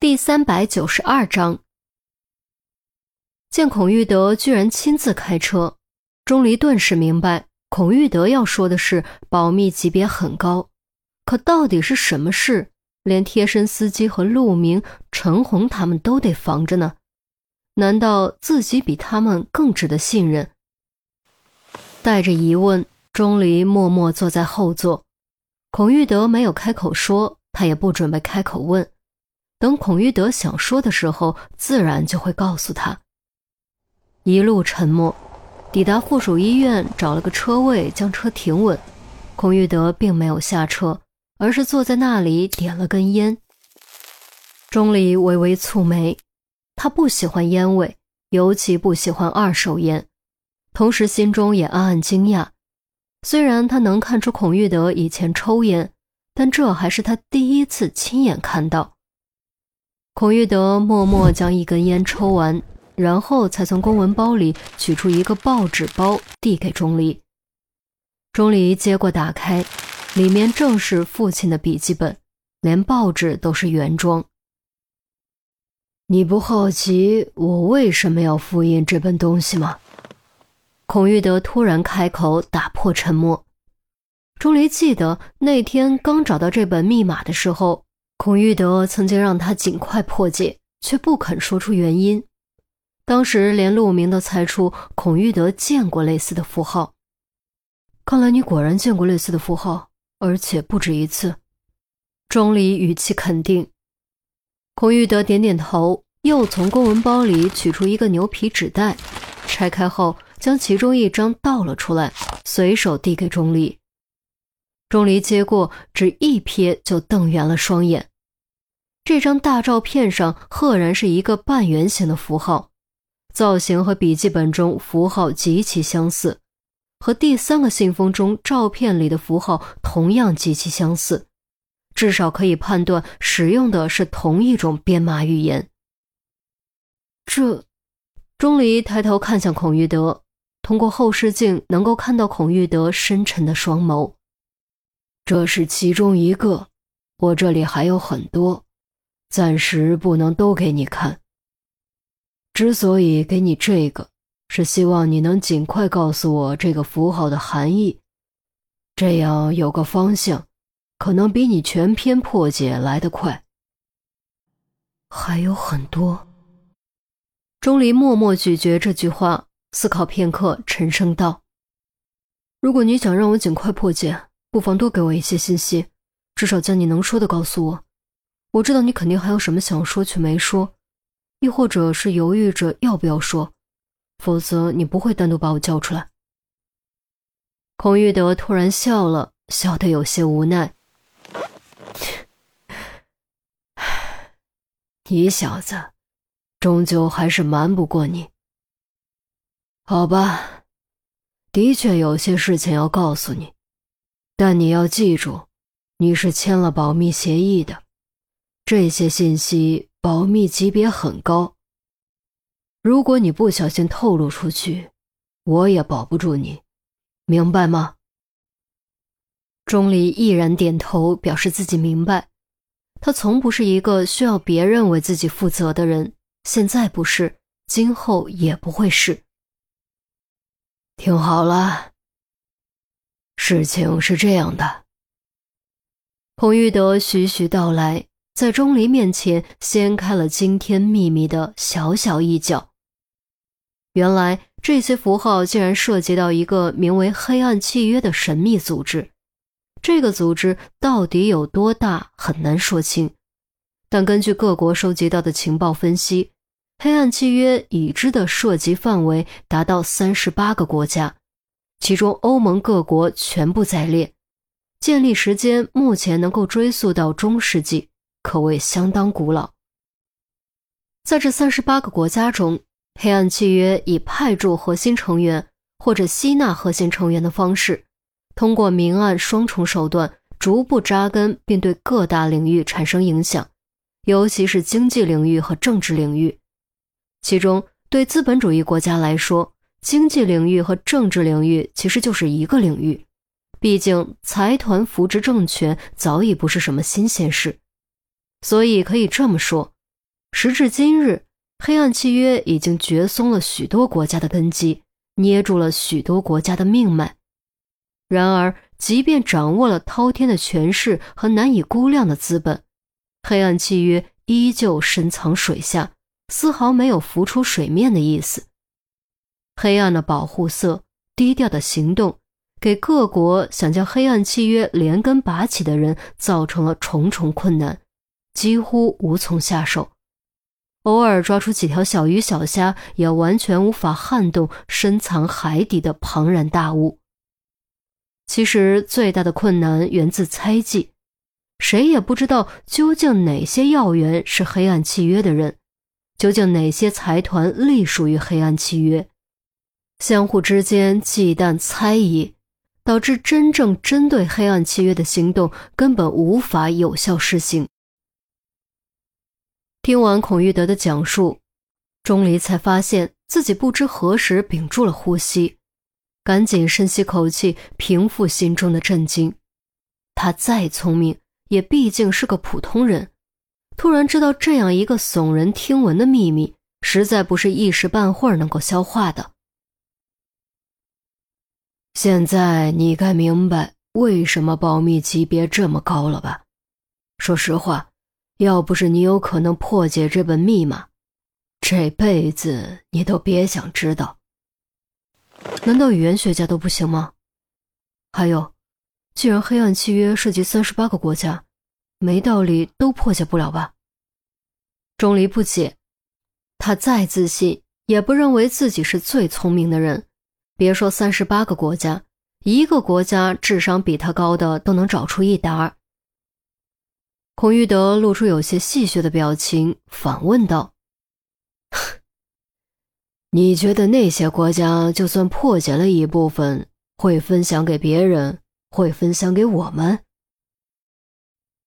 第三百九十二章，见孔玉德居然亲自开车，钟离顿时明白，孔玉德要说的是保密级别很高。可到底是什么事，连贴身司机和陆明、陈红他们都得防着呢？难道自己比他们更值得信任？带着疑问，钟离默默坐在后座。孔玉德没有开口说，他也不准备开口问。等孔玉德想说的时候，自然就会告诉他。一路沉默，抵达附属医院，找了个车位将车停稳。孔玉德并没有下车，而是坐在那里点了根烟。钟离微微蹙眉，他不喜欢烟味，尤其不喜欢二手烟，同时心中也暗暗惊讶。虽然他能看出孔玉德以前抽烟，但这还是他第一次亲眼看到。孔玉德默默将一根烟抽完，然后才从公文包里取出一个报纸包，递给钟离。钟离接过，打开，里面正是父亲的笔记本，连报纸都是原装。你不好奇我为什么要复印这本东西吗？孔玉德突然开口，打破沉默。钟离记得那天刚找到这本密码的时候。孔玉德曾经让他尽快破解，却不肯说出原因。当时连陆明都猜出孔玉德见过类似的符号。看来你果然见过类似的符号，而且不止一次。钟离语气肯定。孔玉德点点头，又从公文包里取出一个牛皮纸袋，拆开后将其中一张倒了出来，随手递给钟离。钟离接过，只一瞥就瞪圆了双眼。这张大照片上赫然是一个半圆形的符号，造型和笔记本中符号极其相似，和第三个信封中照片里的符号同样极其相似，至少可以判断使用的是同一种编码语言。这，钟离抬头看向孔玉德，通过后视镜能够看到孔玉德深沉的双眸。这是其中一个，我这里还有很多。暂时不能都给你看。之所以给你这个，是希望你能尽快告诉我这个符号的含义，这样有个方向，可能比你全篇破解来得快。还有很多。钟离默默咀嚼这句话，思考片刻，沉声道：“如果你想让我尽快破解，不妨多给我一些信息，至少将你能说的告诉我。”我知道你肯定还有什么想说却没说，亦或者是犹豫着要不要说，否则你不会单独把我叫出来。孔玉德突然笑了笑，得有些无奈：“ 你小子，终究还是瞒不过你。好吧，的确有些事情要告诉你，但你要记住，你是签了保密协议的。”这些信息保密级别很高，如果你不小心透露出去，我也保不住你，明白吗？钟离毅然点头，表示自己明白。他从不是一个需要别人为自己负责的人，现在不是，今后也不会是。听好了，事情是这样的。孔玉德徐徐道来。在钟离面前掀开了惊天秘密的小小一角。原来这些符号竟然涉及到一个名为“黑暗契约”的神秘组织。这个组织到底有多大，很难说清。但根据各国收集到的情报分析，黑暗契约已知的涉及范围达到三十八个国家，其中欧盟各国全部在列。建立时间目前能够追溯到中世纪。可谓相当古老。在这三十八个国家中，黑暗契约以派驻核心成员或者吸纳核心成员的方式，通过明暗双重手段，逐步扎根，并对各大领域产生影响，尤其是经济领域和政治领域。其中，对资本主义国家来说，经济领域和政治领域其实就是一个领域，毕竟财团扶植政权早已不是什么新鲜事。所以可以这么说，时至今日，黑暗契约已经掘松了许多国家的根基，捏住了许多国家的命脉。然而，即便掌握了滔天的权势和难以估量的资本，黑暗契约依旧深藏水下，丝毫没有浮出水面的意思。黑暗的保护色，低调的行动，给各国想将黑暗契约连根拔起的人造成了重重困难，几乎无从下手。偶尔抓出几条小鱼小虾，也完全无法撼动深藏海底的庞然大物。其实最大的困难源自猜忌，谁也不知道究竟哪些要员是黑暗契约的人，究竟哪些财团隶属于黑暗契约，相互之间忌惮猜疑，导致真正针对黑暗契约的行动根本无法有效实行。听完孔玉德的讲述，钟离才发现自己不知何时屏住了呼吸。赶紧深吸口气，平复心中的震惊。他再聪明，也毕竟是个普通人。突然知道这样一个耸人听闻的秘密，实在不是一时半会儿能够消化的。现在你该明白为什么保密级别这么高了吧？说实话，要不是你有可能破解这本密码，这辈子你都别想知道。难道语言学家都不行吗？还有，既然黑暗契约涉及三十八个国家，没道理都破解不了吧？钟离不解，他再自信也不认为自己是最聪明的人。别说三十八个国家，一个国家智商比他高的都能找出一沓。孔玉德露出有些戏谑的表情，反问道。你觉得那些国家就算破解了一部分，会分享给别人，会分享给我们？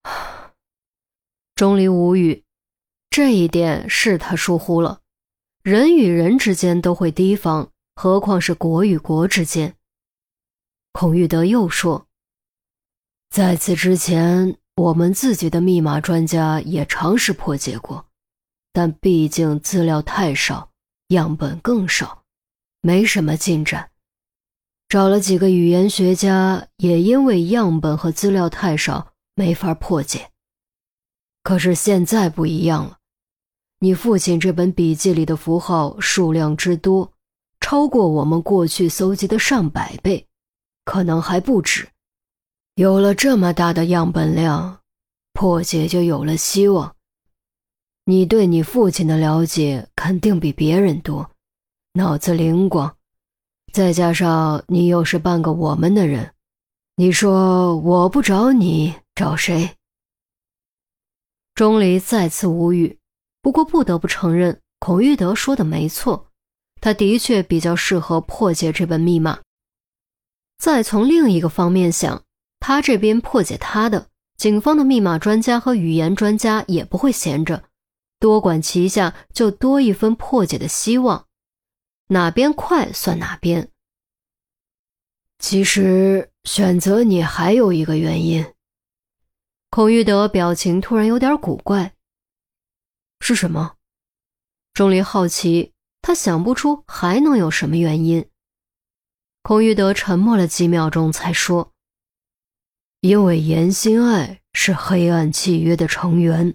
钟离无语，这一点是他疏忽了。人与人之间都会提防，何况是国与国之间？孔玉德又说：“在此之前，我们自己的密码专家也尝试破解过，但毕竟资料太少。”样本更少，没什么进展。找了几个语言学家，也因为样本和资料太少，没法破解。可是现在不一样了，你父亲这本笔记里的符号数量之多，超过我们过去搜集的上百倍，可能还不止。有了这么大的样本量，破解就有了希望。你对你父亲的了解肯定比别人多，脑子灵光，再加上你又是半个我们的人，你说我不找你找谁？钟离再次无语，不过不得不承认，孔玉德说的没错，他的确比较适合破解这本密码。再从另一个方面想，他这边破解他的，警方的密码专家和语言专家也不会闲着。多管齐下，就多一分破解的希望。哪边快算哪边。其实选择你还有一个原因。孔玉德表情突然有点古怪。是什么？钟离好奇，他想不出还能有什么原因。孔玉德沉默了几秒钟，才说：“因为严心爱是黑暗契约的成员。”